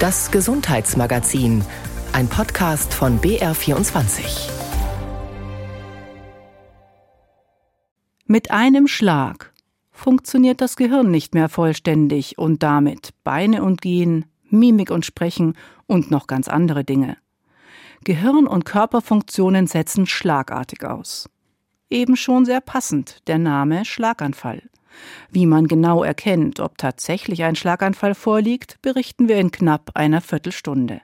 Das Gesundheitsmagazin, ein Podcast von BR24. Mit einem Schlag funktioniert das Gehirn nicht mehr vollständig und damit Beine und Gehen, Mimik und Sprechen und noch ganz andere Dinge. Gehirn und Körperfunktionen setzen schlagartig aus. Eben schon sehr passend der Name Schlaganfall. Wie man genau erkennt, ob tatsächlich ein Schlaganfall vorliegt, berichten wir in knapp einer Viertelstunde.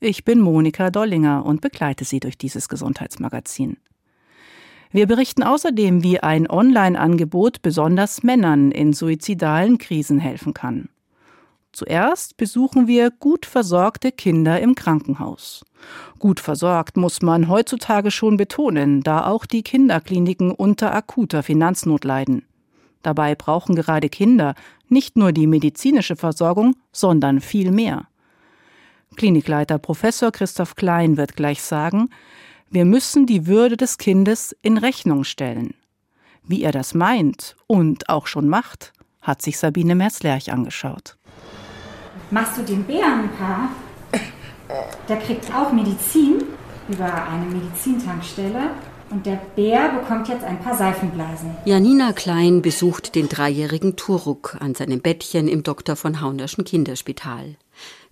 Ich bin Monika Dollinger und begleite Sie durch dieses Gesundheitsmagazin. Wir berichten außerdem, wie ein Online-Angebot besonders Männern in suizidalen Krisen helfen kann. Zuerst besuchen wir gut versorgte Kinder im Krankenhaus. Gut versorgt muss man heutzutage schon betonen, da auch die Kinderkliniken unter akuter Finanznot leiden. Dabei brauchen gerade Kinder nicht nur die medizinische Versorgung, sondern viel mehr. Klinikleiter Professor Christoph Klein wird gleich sagen, wir müssen die Würde des Kindes in Rechnung stellen. Wie er das meint und auch schon macht, hat sich Sabine Merzlerch angeschaut. Machst du den Bären ein paar? Der kriegt auch Medizin über eine Medizintankstelle. Und der Bär bekommt jetzt ein paar Seifenblasen. Janina Klein besucht den dreijährigen Turuk an seinem Bettchen im Dr. von Haunerschen Kinderspital.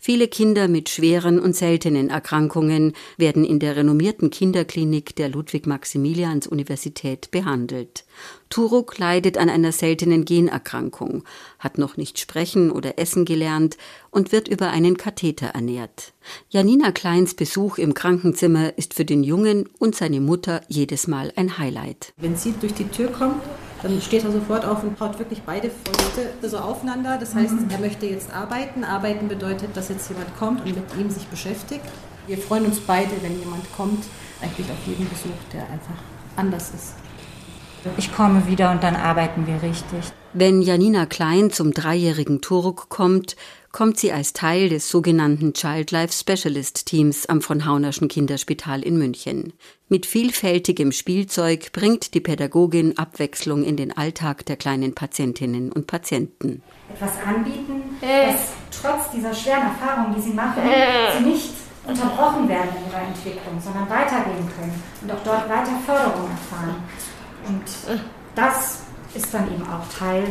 Viele Kinder mit schweren und seltenen Erkrankungen werden in der renommierten Kinderklinik der Ludwig-Maximilians-Universität behandelt. Turuk leidet an einer seltenen Generkrankung, hat noch nicht sprechen oder essen gelernt und wird über einen Katheter ernährt. Janina Kleins Besuch im Krankenzimmer ist für den Jungen und seine Mutter jedes Mal ein Highlight. Wenn sie durch die Tür kommt, dann steht er sofort auf und haut wirklich beide Fäuste so aufeinander. Das heißt, mhm. er möchte jetzt arbeiten. Arbeiten bedeutet, dass jetzt jemand kommt und mit ihm sich beschäftigt. Wir freuen uns beide, wenn jemand kommt, eigentlich auf jeden Besuch, der einfach anders ist. Ich komme wieder und dann arbeiten wir richtig. Wenn Janina Klein zum dreijährigen Turuk kommt, kommt sie als Teil des sogenannten Child Life Specialist Teams am von Haunerschen Kinderspital in München. Mit vielfältigem Spielzeug bringt die Pädagogin Abwechslung in den Alltag der kleinen Patientinnen und Patienten. Etwas anbieten, dass trotz dieser schweren Erfahrungen, die sie machen, sie nicht unterbrochen werden in ihrer Entwicklung, sondern weitergehen können und auch dort weiter Förderung erfahren. Und das ist dann eben auch Teil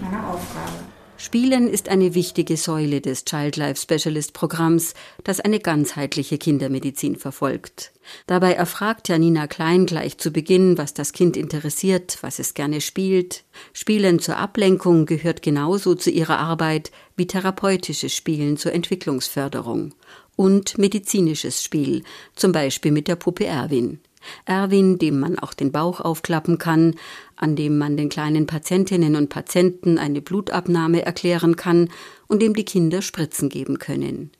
meiner Aufgabe. Spielen ist eine wichtige Säule des Child Life Specialist Programms, das eine ganzheitliche Kindermedizin verfolgt. Dabei erfragt Janina Klein gleich zu Beginn, was das Kind interessiert, was es gerne spielt. Spielen zur Ablenkung gehört genauso zu ihrer Arbeit wie therapeutisches Spielen zur Entwicklungsförderung und medizinisches Spiel, zum Beispiel mit der Puppe Erwin. Erwin, dem man auch den Bauch aufklappen kann, an dem man den kleinen Patientinnen und Patienten eine Blutabnahme erklären kann und dem die Kinder Spritzen geben können.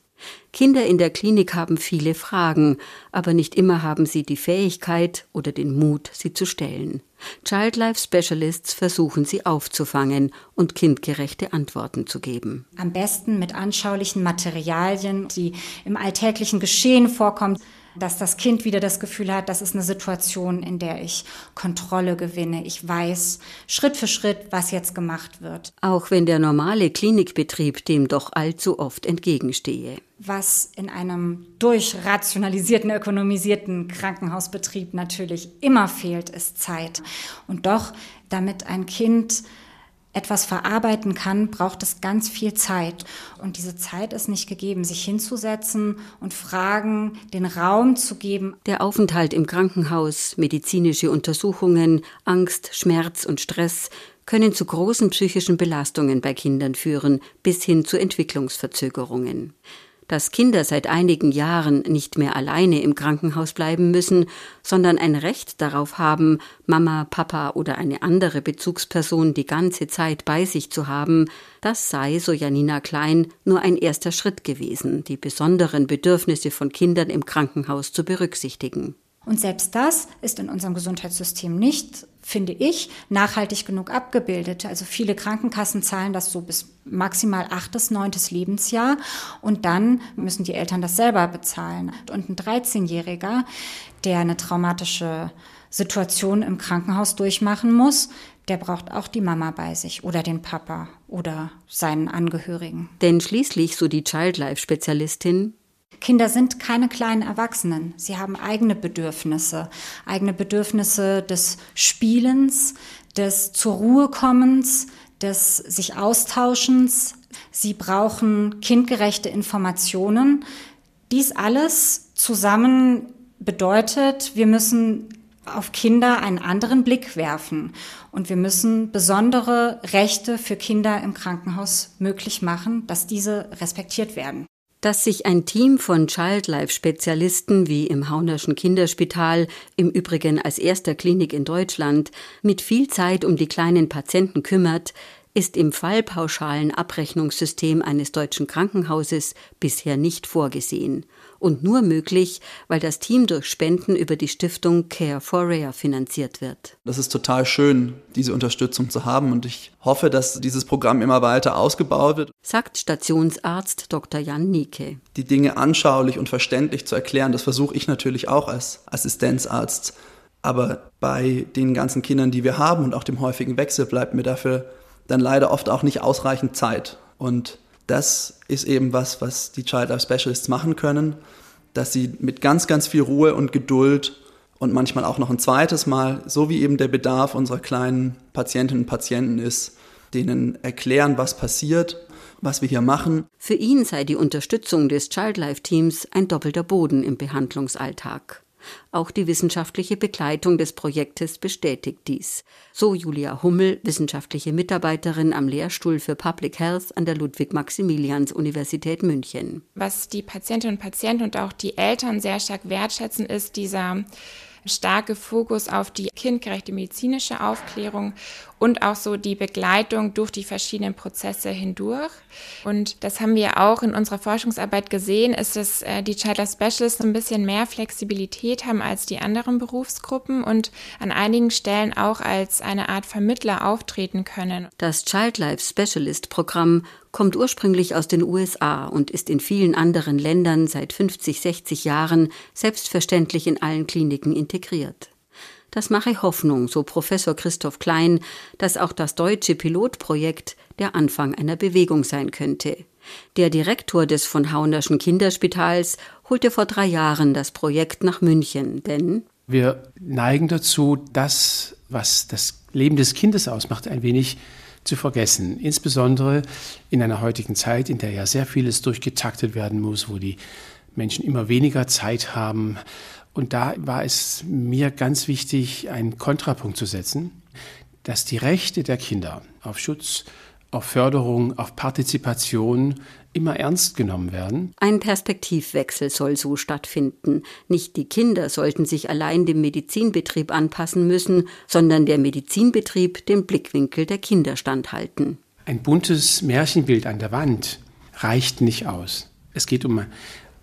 Kinder in der Klinik haben viele Fragen, aber nicht immer haben sie die Fähigkeit oder den Mut, sie zu stellen. Child Life Specialists versuchen sie aufzufangen und kindgerechte Antworten zu geben. Am besten mit anschaulichen Materialien, die im alltäglichen Geschehen vorkommen dass das Kind wieder das Gefühl hat, das ist eine Situation, in der ich Kontrolle gewinne. Ich weiß Schritt für Schritt, was jetzt gemacht wird. Auch wenn der normale Klinikbetrieb dem doch allzu oft entgegenstehe. Was in einem durchrationalisierten, ökonomisierten Krankenhausbetrieb natürlich immer fehlt, ist Zeit. Und doch, damit ein Kind etwas verarbeiten kann, braucht es ganz viel Zeit. Und diese Zeit ist nicht gegeben, sich hinzusetzen und Fragen den Raum zu geben. Der Aufenthalt im Krankenhaus, medizinische Untersuchungen, Angst, Schmerz und Stress können zu großen psychischen Belastungen bei Kindern führen, bis hin zu Entwicklungsverzögerungen dass Kinder seit einigen Jahren nicht mehr alleine im Krankenhaus bleiben müssen, sondern ein Recht darauf haben, Mama, Papa oder eine andere Bezugsperson die ganze Zeit bei sich zu haben, das sei, so Janina Klein, nur ein erster Schritt gewesen, die besonderen Bedürfnisse von Kindern im Krankenhaus zu berücksichtigen. Und selbst das ist in unserem Gesundheitssystem nicht, finde ich, nachhaltig genug abgebildet. Also viele Krankenkassen zahlen das so bis maximal achtes, neuntes Lebensjahr und dann müssen die Eltern das selber bezahlen. Und ein 13-Jähriger, der eine traumatische Situation im Krankenhaus durchmachen muss, der braucht auch die Mama bei sich oder den Papa oder seinen Angehörigen. Denn schließlich, so die Childlife-Spezialistin, Kinder sind keine kleinen Erwachsenen. Sie haben eigene Bedürfnisse, eigene Bedürfnisse des Spielens, des zur Ruhe kommens, des sich Austauschens. Sie brauchen kindgerechte Informationen. Dies alles zusammen bedeutet, wir müssen auf Kinder einen anderen Blick werfen. Und wir müssen besondere Rechte für Kinder im Krankenhaus möglich machen, dass diese respektiert werden. Dass sich ein Team von Childlife-Spezialisten wie im Haunerschen Kinderspital, im Übrigen als erster Klinik in Deutschland, mit viel Zeit um die kleinen Patienten kümmert, ist im fallpauschalen Abrechnungssystem eines deutschen Krankenhauses bisher nicht vorgesehen und nur möglich, weil das Team durch Spenden über die Stiftung Care for Rare finanziert wird. Das ist total schön, diese Unterstützung zu haben und ich hoffe, dass dieses Programm immer weiter ausgebaut wird. Sagt Stationsarzt Dr. Jan Nieke. Die Dinge anschaulich und verständlich zu erklären, das versuche ich natürlich auch als Assistenzarzt. Aber bei den ganzen Kindern, die wir haben und auch dem häufigen Wechsel, bleibt mir dafür dann leider oft auch nicht ausreichend Zeit. Und das ist eben was, was die Child Life Specialists machen können, dass sie mit ganz, ganz viel Ruhe und Geduld und manchmal auch noch ein zweites Mal, so wie eben der Bedarf unserer kleinen Patientinnen und Patienten ist, denen erklären, was passiert, was wir hier machen. Für ihn sei die Unterstützung des Child Life Teams ein doppelter Boden im Behandlungsalltag. Auch die wissenschaftliche Begleitung des Projektes bestätigt dies. So Julia Hummel, wissenschaftliche Mitarbeiterin am Lehrstuhl für Public Health an der Ludwig-Maximilians-Universität München. Was die Patientinnen und Patienten und auch die Eltern sehr stark wertschätzen, ist dieser starke Fokus auf die kindgerechte medizinische Aufklärung und auch so die Begleitung durch die verschiedenen Prozesse hindurch. Und das haben wir auch in unserer Forschungsarbeit gesehen, ist, dass äh, die Childlife Specialists ein bisschen mehr Flexibilität haben als die anderen Berufsgruppen und an einigen Stellen auch als eine Art Vermittler auftreten können. Das Childlife Specialist Programm kommt ursprünglich aus den USA und ist in vielen anderen Ländern seit 50, 60 Jahren selbstverständlich in allen Kliniken integriert. Das mache Hoffnung, so Professor Christoph Klein, dass auch das deutsche Pilotprojekt der Anfang einer Bewegung sein könnte. Der Direktor des von Haunerschen Kinderspitals holte vor drei Jahren das Projekt nach München, denn wir neigen dazu, das, was das Leben des Kindes ausmacht, ein wenig zu vergessen. Insbesondere in einer heutigen Zeit, in der ja sehr vieles durchgetaktet werden muss, wo die Menschen immer weniger Zeit haben, und da war es mir ganz wichtig, einen Kontrapunkt zu setzen, dass die Rechte der Kinder auf Schutz, auf Förderung, auf Partizipation immer ernst genommen werden. Ein Perspektivwechsel soll so stattfinden. Nicht die Kinder sollten sich allein dem Medizinbetrieb anpassen müssen, sondern der Medizinbetrieb dem Blickwinkel der Kinder standhalten. Ein buntes Märchenbild an der Wand reicht nicht aus. Es geht um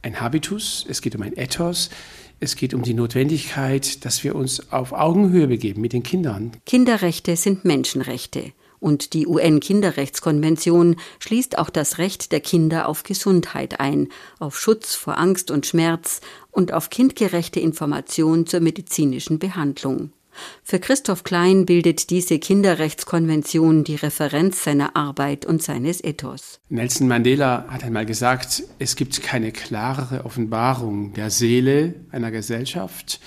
ein Habitus, es geht um ein Ethos, es geht um die Notwendigkeit, dass wir uns auf Augenhöhe begeben mit den Kindern. Kinderrechte sind Menschenrechte. Und die UN-Kinderrechtskonvention schließt auch das Recht der Kinder auf Gesundheit ein, auf Schutz vor Angst und Schmerz und auf kindgerechte Information zur medizinischen Behandlung. Für Christoph Klein bildet diese Kinderrechtskonvention die Referenz seiner Arbeit und seines Ethos. Nelson Mandela hat einmal gesagt, es gibt keine klarere Offenbarung der Seele einer Gesellschaft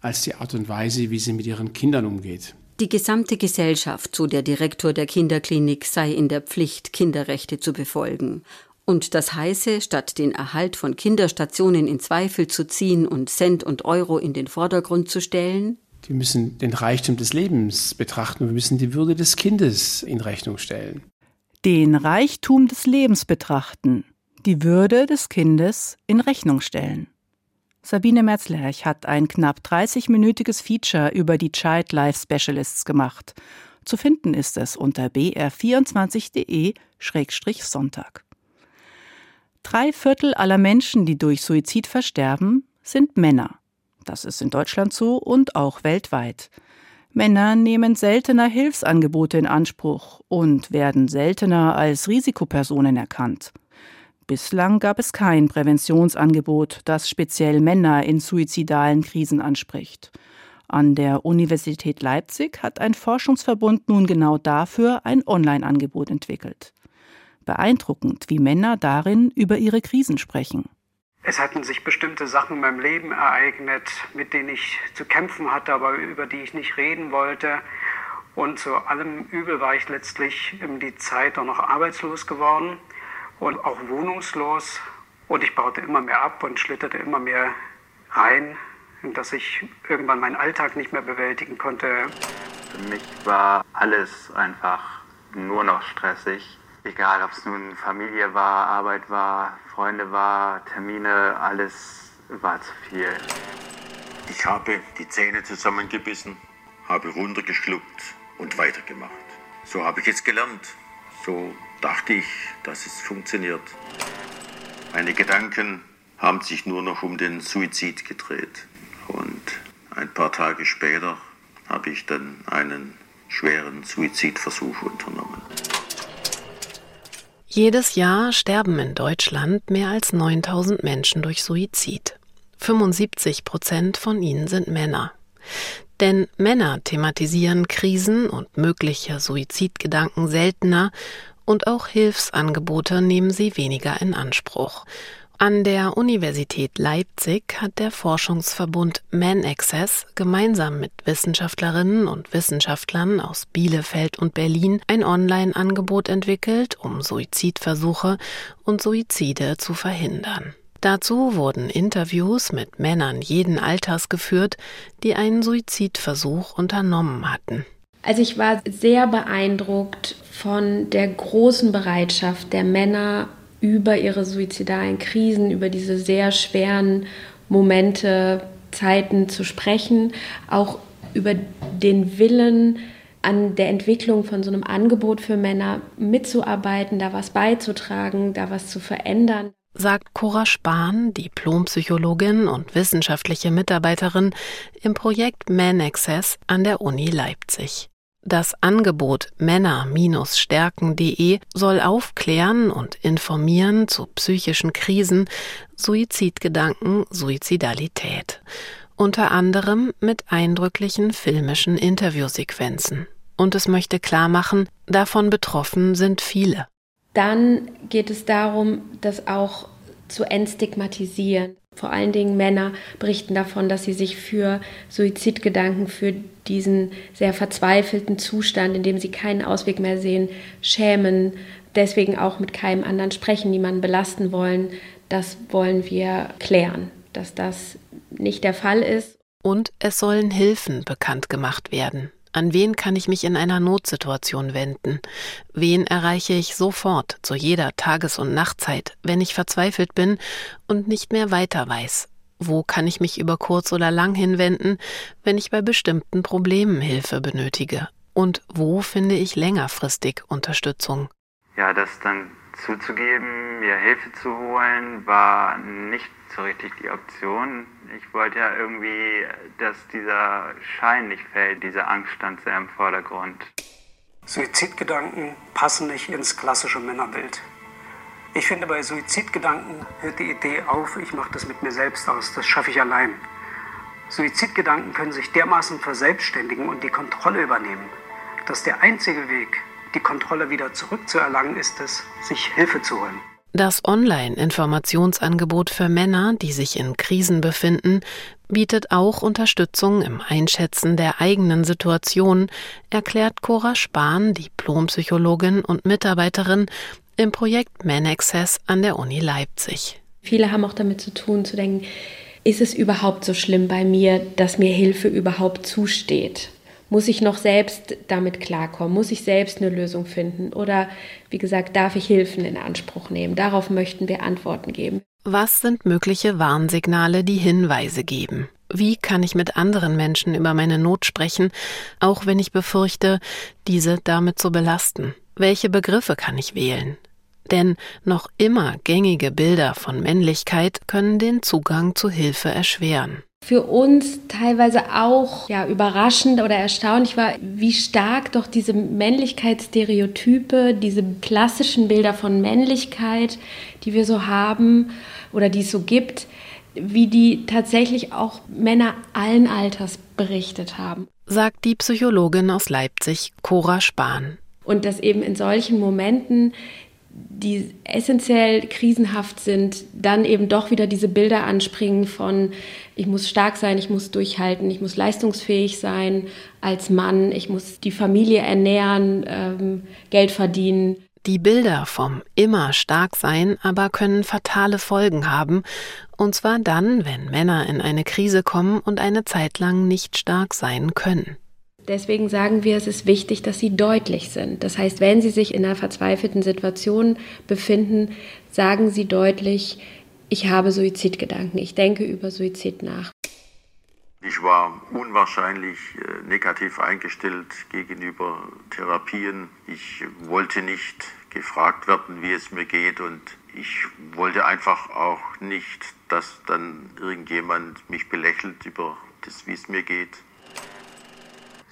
als die Art und Weise, wie sie mit ihren Kindern umgeht. Die gesamte Gesellschaft, so der Direktor der Kinderklinik, sei in der Pflicht, Kinderrechte zu befolgen. Und das heiße, statt den Erhalt von Kinderstationen in Zweifel zu ziehen und Cent und Euro in den Vordergrund zu stellen, wir müssen den Reichtum des Lebens betrachten. Wir müssen die Würde des Kindes in Rechnung stellen. Den Reichtum des Lebens betrachten, die Würde des Kindes in Rechnung stellen. Sabine Merzlerch hat ein knapp 30-minütiges Feature über die Child Life Specialists gemacht. Zu finden ist es unter br24.de-sonntag. Drei Viertel aller Menschen, die durch Suizid versterben, sind Männer. Das ist in Deutschland so und auch weltweit. Männer nehmen seltener Hilfsangebote in Anspruch und werden seltener als Risikopersonen erkannt. Bislang gab es kein Präventionsangebot, das speziell Männer in suizidalen Krisen anspricht. An der Universität Leipzig hat ein Forschungsverbund nun genau dafür ein Online-Angebot entwickelt. Beeindruckend, wie Männer darin über ihre Krisen sprechen. Es hatten sich bestimmte Sachen in meinem Leben ereignet, mit denen ich zu kämpfen hatte, aber über die ich nicht reden wollte. Und zu allem Übel war ich letztlich in die Zeit auch noch arbeitslos geworden und auch wohnungslos. Und ich baute immer mehr ab und schlitterte immer mehr rein, dass ich irgendwann meinen Alltag nicht mehr bewältigen konnte. Für mich war alles einfach nur noch stressig. Egal, ob es nun Familie war, Arbeit war, Freunde war, Termine, alles war zu viel. Ich habe die Zähne zusammengebissen, habe runtergeschluckt und weitergemacht. So habe ich es gelernt. So dachte ich, dass es funktioniert. Meine Gedanken haben sich nur noch um den Suizid gedreht. Und ein paar Tage später habe ich dann einen schweren Suizidversuch unternommen. Jedes Jahr sterben in Deutschland mehr als 9000 Menschen durch Suizid. 75 Prozent von ihnen sind Männer. Denn Männer thematisieren Krisen und mögliche Suizidgedanken seltener und auch Hilfsangebote nehmen sie weniger in Anspruch. An der Universität Leipzig hat der Forschungsverbund Man Access gemeinsam mit Wissenschaftlerinnen und Wissenschaftlern aus Bielefeld und Berlin ein Online-Angebot entwickelt, um Suizidversuche und Suizide zu verhindern. Dazu wurden Interviews mit Männern jeden Alters geführt, die einen Suizidversuch unternommen hatten. Also ich war sehr beeindruckt von der großen Bereitschaft der Männer über ihre suizidalen Krisen, über diese sehr schweren Momente, Zeiten zu sprechen, auch über den Willen, an der Entwicklung von so einem Angebot für Männer mitzuarbeiten, da was beizutragen, da was zu verändern. Sagt Cora Spahn, Diplompsychologin und wissenschaftliche Mitarbeiterin im Projekt Man Access an der Uni Leipzig. Das Angebot männer-stärken.de soll aufklären und informieren zu psychischen Krisen, Suizidgedanken, Suizidalität. Unter anderem mit eindrücklichen filmischen Interviewsequenzen. Und es möchte klar machen, davon betroffen sind viele. Dann geht es darum, das auch zu entstigmatisieren. Vor allen Dingen Männer berichten davon, dass sie sich für Suizidgedanken, für diesen sehr verzweifelten Zustand, in dem sie keinen Ausweg mehr sehen, schämen, deswegen auch mit keinem anderen sprechen, niemanden belasten wollen. Das wollen wir klären, dass das nicht der Fall ist. Und es sollen Hilfen bekannt gemacht werden. An wen kann ich mich in einer Notsituation wenden? Wen erreiche ich sofort zu jeder Tages- und Nachtzeit, wenn ich verzweifelt bin und nicht mehr weiter weiß? Wo kann ich mich über kurz oder lang hinwenden, wenn ich bei bestimmten Problemen Hilfe benötige? Und wo finde ich längerfristig Unterstützung? Ja, das dann zuzugeben, mir Hilfe zu holen, war nicht so richtig die Option. Ich wollte ja irgendwie, dass dieser Schein nicht fällt, diese Angst stand sehr im Vordergrund. Suizidgedanken passen nicht ins klassische Männerbild. Ich finde, bei Suizidgedanken hört die Idee auf, ich mache das mit mir selbst aus, das schaffe ich allein. Suizidgedanken können sich dermaßen verselbstständigen und die Kontrolle übernehmen, dass der einzige Weg, die Kontrolle wieder zurückzuerlangen, ist es, sich Hilfe zu holen. Das Online-Informationsangebot für Männer, die sich in Krisen befinden, bietet auch Unterstützung im Einschätzen der eigenen Situation, erklärt Cora Spahn, Diplompsychologin und Mitarbeiterin im Projekt Man Access an der Uni Leipzig. Viele haben auch damit zu tun, zu denken, ist es überhaupt so schlimm bei mir, dass mir Hilfe überhaupt zusteht? Muss ich noch selbst damit klarkommen? Muss ich selbst eine Lösung finden? Oder wie gesagt, darf ich Hilfen in Anspruch nehmen? Darauf möchten wir Antworten geben. Was sind mögliche Warnsignale, die Hinweise geben? Wie kann ich mit anderen Menschen über meine Not sprechen, auch wenn ich befürchte, diese damit zu belasten? Welche Begriffe kann ich wählen? Denn noch immer gängige Bilder von Männlichkeit können den Zugang zu Hilfe erschweren für uns teilweise auch ja, überraschend oder erstaunlich war, wie stark doch diese Männlichkeitsstereotype, diese klassischen Bilder von Männlichkeit, die wir so haben oder die es so gibt, wie die tatsächlich auch Männer allen Alters berichtet haben. Sagt die Psychologin aus Leipzig, Cora Spahn. Und dass eben in solchen Momenten die essentiell krisenhaft sind, dann eben doch wieder diese Bilder anspringen von, ich muss stark sein, ich muss durchhalten, ich muss leistungsfähig sein als Mann, ich muss die Familie ernähren, ähm, Geld verdienen. Die Bilder vom immer stark sein aber können fatale Folgen haben, und zwar dann, wenn Männer in eine Krise kommen und eine Zeit lang nicht stark sein können. Deswegen sagen wir, es ist wichtig, dass sie deutlich sind. Das heißt, wenn sie sich in einer verzweifelten Situation befinden, sagen sie deutlich, ich habe Suizidgedanken, ich denke über Suizid nach. Ich war unwahrscheinlich äh, negativ eingestellt gegenüber Therapien. Ich wollte nicht gefragt werden, wie es mir geht und ich wollte einfach auch nicht, dass dann irgendjemand mich belächelt über das, wie es mir geht.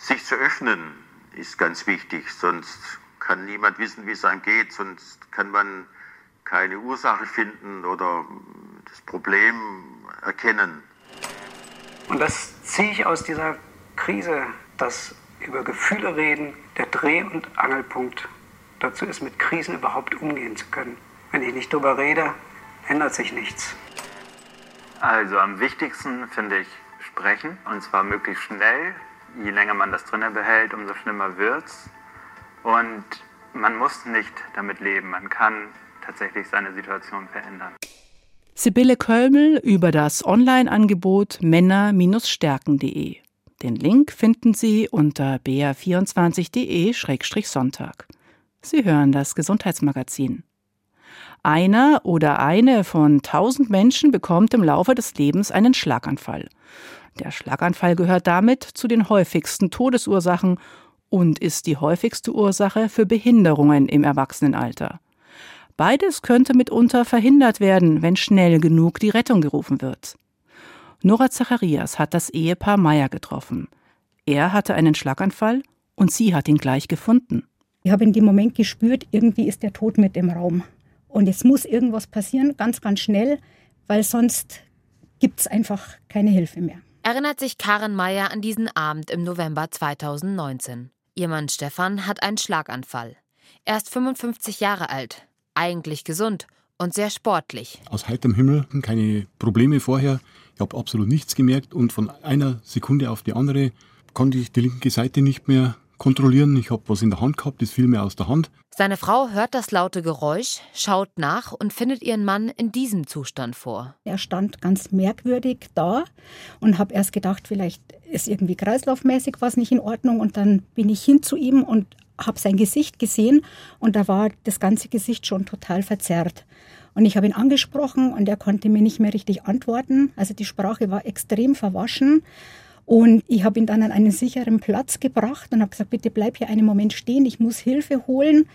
Sich zu öffnen ist ganz wichtig, sonst kann niemand wissen, wie es einem geht, sonst kann man keine Ursache finden oder das Problem erkennen. Und das ziehe ich aus dieser Krise, dass über Gefühle reden der Dreh- und Angelpunkt dazu ist, mit Krisen überhaupt umgehen zu können. Wenn ich nicht darüber rede, ändert sich nichts. Also am wichtigsten finde ich sprechen und zwar möglichst schnell, je länger man das drinnen behält, umso schlimmer wird's. Und man muss nicht damit leben. Man kann tatsächlich seine Situation verändern. Sibylle Kölmel über das Online-Angebot männer-stärken.de. Den Link finden Sie unter br24.de-sonntag. Sie hören das Gesundheitsmagazin. Einer oder eine von tausend Menschen bekommt im Laufe des Lebens einen Schlaganfall. Der Schlaganfall gehört damit zu den häufigsten Todesursachen und ist die häufigste Ursache für Behinderungen im Erwachsenenalter. Beides könnte mitunter verhindert werden, wenn schnell genug die Rettung gerufen wird. Nora Zacharias hat das Ehepaar Meyer getroffen. Er hatte einen Schlaganfall und sie hat ihn gleich gefunden. Ich habe in dem Moment gespürt, irgendwie ist der Tod mit im Raum. Und es muss irgendwas passieren, ganz, ganz schnell, weil sonst gibt es einfach keine Hilfe mehr erinnert sich Karen Meyer an diesen Abend im November 2019. Ihr Mann Stefan hat einen Schlaganfall. Er ist 55 Jahre alt, eigentlich gesund und sehr sportlich. Aus heiterem Himmel, keine Probleme vorher. Ich habe absolut nichts gemerkt und von einer Sekunde auf die andere konnte ich die linke Seite nicht mehr kontrollieren. Ich habe was in der Hand gehabt, das fiel mir aus der Hand. Seine Frau hört das laute Geräusch, schaut nach und findet ihren Mann in diesem Zustand vor. Er stand ganz merkwürdig da und habe erst gedacht, vielleicht ist irgendwie kreislaufmäßig was nicht in Ordnung. Und dann bin ich hin zu ihm und habe sein Gesicht gesehen und da war das ganze Gesicht schon total verzerrt. Und ich habe ihn angesprochen und er konnte mir nicht mehr richtig antworten. Also die Sprache war extrem verwaschen. Und ich habe ihn dann an einen sicheren Platz gebracht und habe gesagt, bitte bleib hier einen Moment stehen, ich muss Hilfe holen.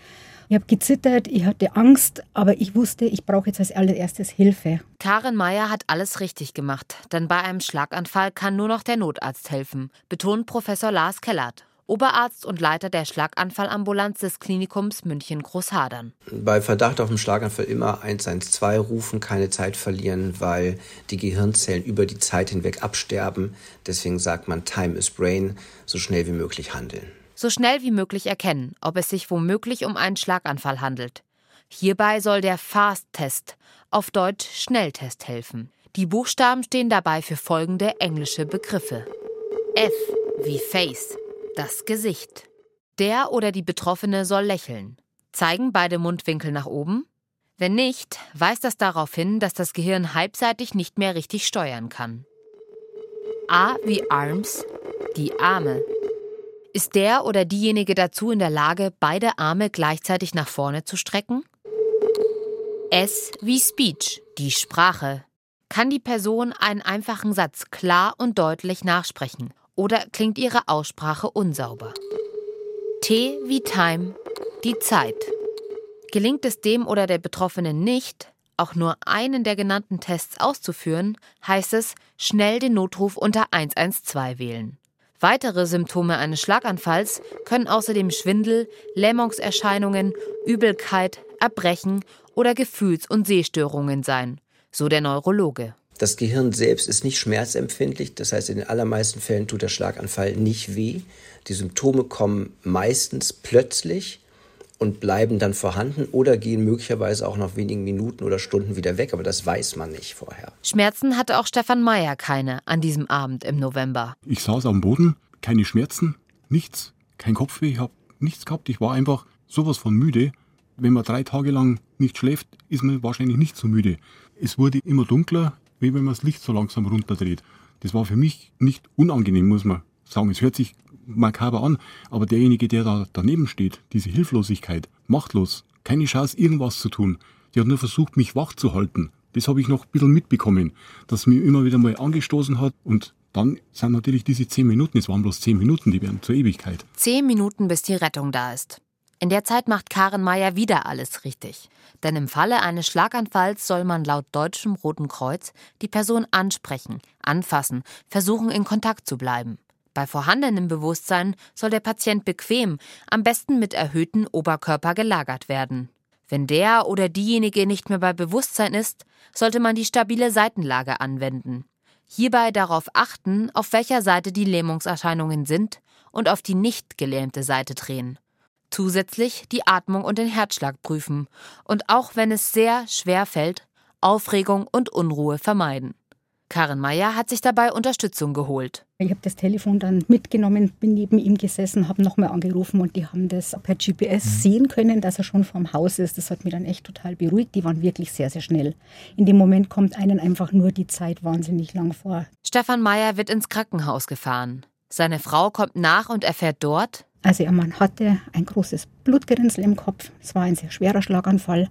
Ich habe gezittert, ich hatte Angst, aber ich wusste, ich brauche jetzt als allererstes Hilfe. Karin Meyer hat alles richtig gemacht, denn bei einem Schlaganfall kann nur noch der Notarzt helfen, betont Professor Lars Kellert. Oberarzt und Leiter der Schlaganfallambulanz des Klinikums München-Großhadern. Bei Verdacht auf einen Schlaganfall immer 112 rufen, keine Zeit verlieren, weil die Gehirnzellen über die Zeit hinweg absterben. Deswegen sagt man Time is Brain, so schnell wie möglich handeln. So schnell wie möglich erkennen, ob es sich womöglich um einen Schlaganfall handelt. Hierbei soll der FAST-Test, auf Deutsch Schnelltest, helfen. Die Buchstaben stehen dabei für folgende englische Begriffe. F wie Face, das Gesicht. Der oder die Betroffene soll lächeln. Zeigen beide Mundwinkel nach oben? Wenn nicht, weist das darauf hin, dass das Gehirn halbseitig nicht mehr richtig steuern kann. A wie Arms, die Arme. Ist der oder diejenige dazu in der Lage, beide Arme gleichzeitig nach vorne zu strecken? S wie Speech, die Sprache. Kann die Person einen einfachen Satz klar und deutlich nachsprechen oder klingt ihre Aussprache unsauber? T wie Time, die Zeit. Gelingt es dem oder der Betroffenen nicht, auch nur einen der genannten Tests auszuführen, heißt es, schnell den Notruf unter 112 wählen. Weitere Symptome eines Schlaganfalls können außerdem Schwindel, Lähmungserscheinungen, Übelkeit, Erbrechen oder Gefühls- und Sehstörungen sein, so der Neurologe. Das Gehirn selbst ist nicht schmerzempfindlich, das heißt in den allermeisten Fällen tut der Schlaganfall nicht weh. Die Symptome kommen meistens plötzlich und bleiben dann vorhanden oder gehen möglicherweise auch nach wenigen Minuten oder Stunden wieder weg, aber das weiß man nicht vorher. Schmerzen hatte auch Stefan Meyer keine an diesem Abend im November. Ich saß am Boden, keine Schmerzen, nichts, kein Kopfweh, ich habe nichts gehabt. Ich war einfach sowas von müde. Wenn man drei Tage lang nicht schläft, ist man wahrscheinlich nicht so müde. Es wurde immer dunkler, wie wenn man das Licht so langsam runterdreht. Das war für mich nicht unangenehm, muss man sagen. Es hört sich makaber an, aber derjenige, der da daneben steht, diese Hilflosigkeit, machtlos, keine Chance, irgendwas zu tun, die hat nur versucht, mich wach zu halten. Das habe ich noch ein bisschen mitbekommen, dass mir immer wieder mal angestoßen hat und dann sind natürlich diese zehn Minuten, es waren bloß zehn Minuten, die werden zur Ewigkeit. Zehn Minuten, bis die Rettung da ist. In der Zeit macht Karen Meyer wieder alles richtig. Denn im Falle eines Schlaganfalls soll man laut Deutschem Roten Kreuz die Person ansprechen, anfassen, versuchen in Kontakt zu bleiben. Bei vorhandenem Bewusstsein soll der Patient bequem, am besten mit erhöhtem Oberkörper gelagert werden. Wenn der oder diejenige nicht mehr bei Bewusstsein ist, sollte man die stabile Seitenlage anwenden. Hierbei darauf achten, auf welcher Seite die Lähmungserscheinungen sind und auf die nicht gelähmte Seite drehen. Zusätzlich die Atmung und den Herzschlag prüfen und auch wenn es sehr schwer fällt, Aufregung und Unruhe vermeiden. Karin Meyer hat sich dabei Unterstützung geholt. Ich habe das Telefon dann mitgenommen, bin neben ihm gesessen, habe nochmal angerufen und die haben das per GPS mhm. sehen können, dass er schon vorm Haus ist. Das hat mich dann echt total beruhigt. Die waren wirklich sehr, sehr schnell. In dem Moment kommt einen einfach nur die Zeit wahnsinnig lang vor. Stefan Meyer wird ins Krankenhaus gefahren. Seine Frau kommt nach und erfährt dort, also ihr Mann hatte ein großes Blutgerinnsel im Kopf. Es war ein sehr schwerer Schlaganfall.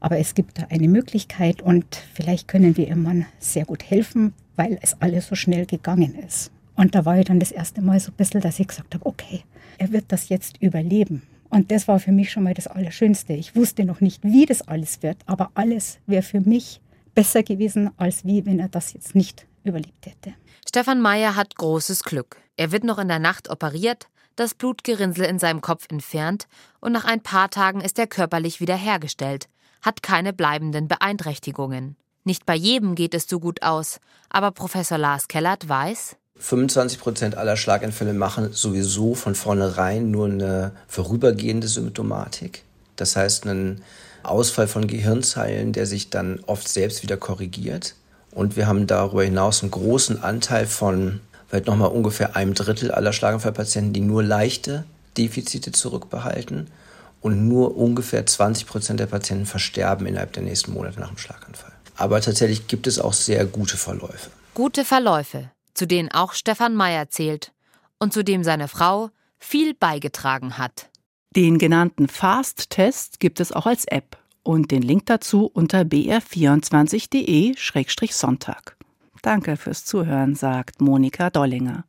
Aber es gibt da eine Möglichkeit und vielleicht können wir ihrem Mann sehr gut helfen, weil es alles so schnell gegangen ist. Und da war ich dann das erste Mal so ein bisschen, dass ich gesagt habe, okay, er wird das jetzt überleben. Und das war für mich schon mal das Allerschönste. Ich wusste noch nicht, wie das alles wird, aber alles wäre für mich besser gewesen, als wie wenn er das jetzt nicht überlebt hätte. Stefan Meyer hat großes Glück. Er wird noch in der Nacht operiert, das Blutgerinnsel in seinem Kopf entfernt und nach ein paar Tagen ist er körperlich wiederhergestellt hat keine bleibenden Beeinträchtigungen. Nicht bei jedem geht es so gut aus, aber Professor Lars Kellert weiß, 25 Prozent aller Schlaganfälle machen sowieso von vornherein nur eine vorübergehende Symptomatik. Das heißt, einen Ausfall von Gehirnzellen, der sich dann oft selbst wieder korrigiert. Und wir haben darüber hinaus einen großen Anteil von vielleicht nochmal ungefähr einem Drittel aller Schlaganfallpatienten, die nur leichte Defizite zurückbehalten und nur ungefähr 20 Prozent der Patienten versterben innerhalb der nächsten Monate nach dem Schlaganfall. Aber tatsächlich gibt es auch sehr gute Verläufe. Gute Verläufe, zu denen auch Stefan Meyer zählt und zu dem seine Frau viel beigetragen hat. Den genannten Fast-Test gibt es auch als App und den Link dazu unter br24.de-sonntag. Danke fürs Zuhören, sagt Monika Dollinger.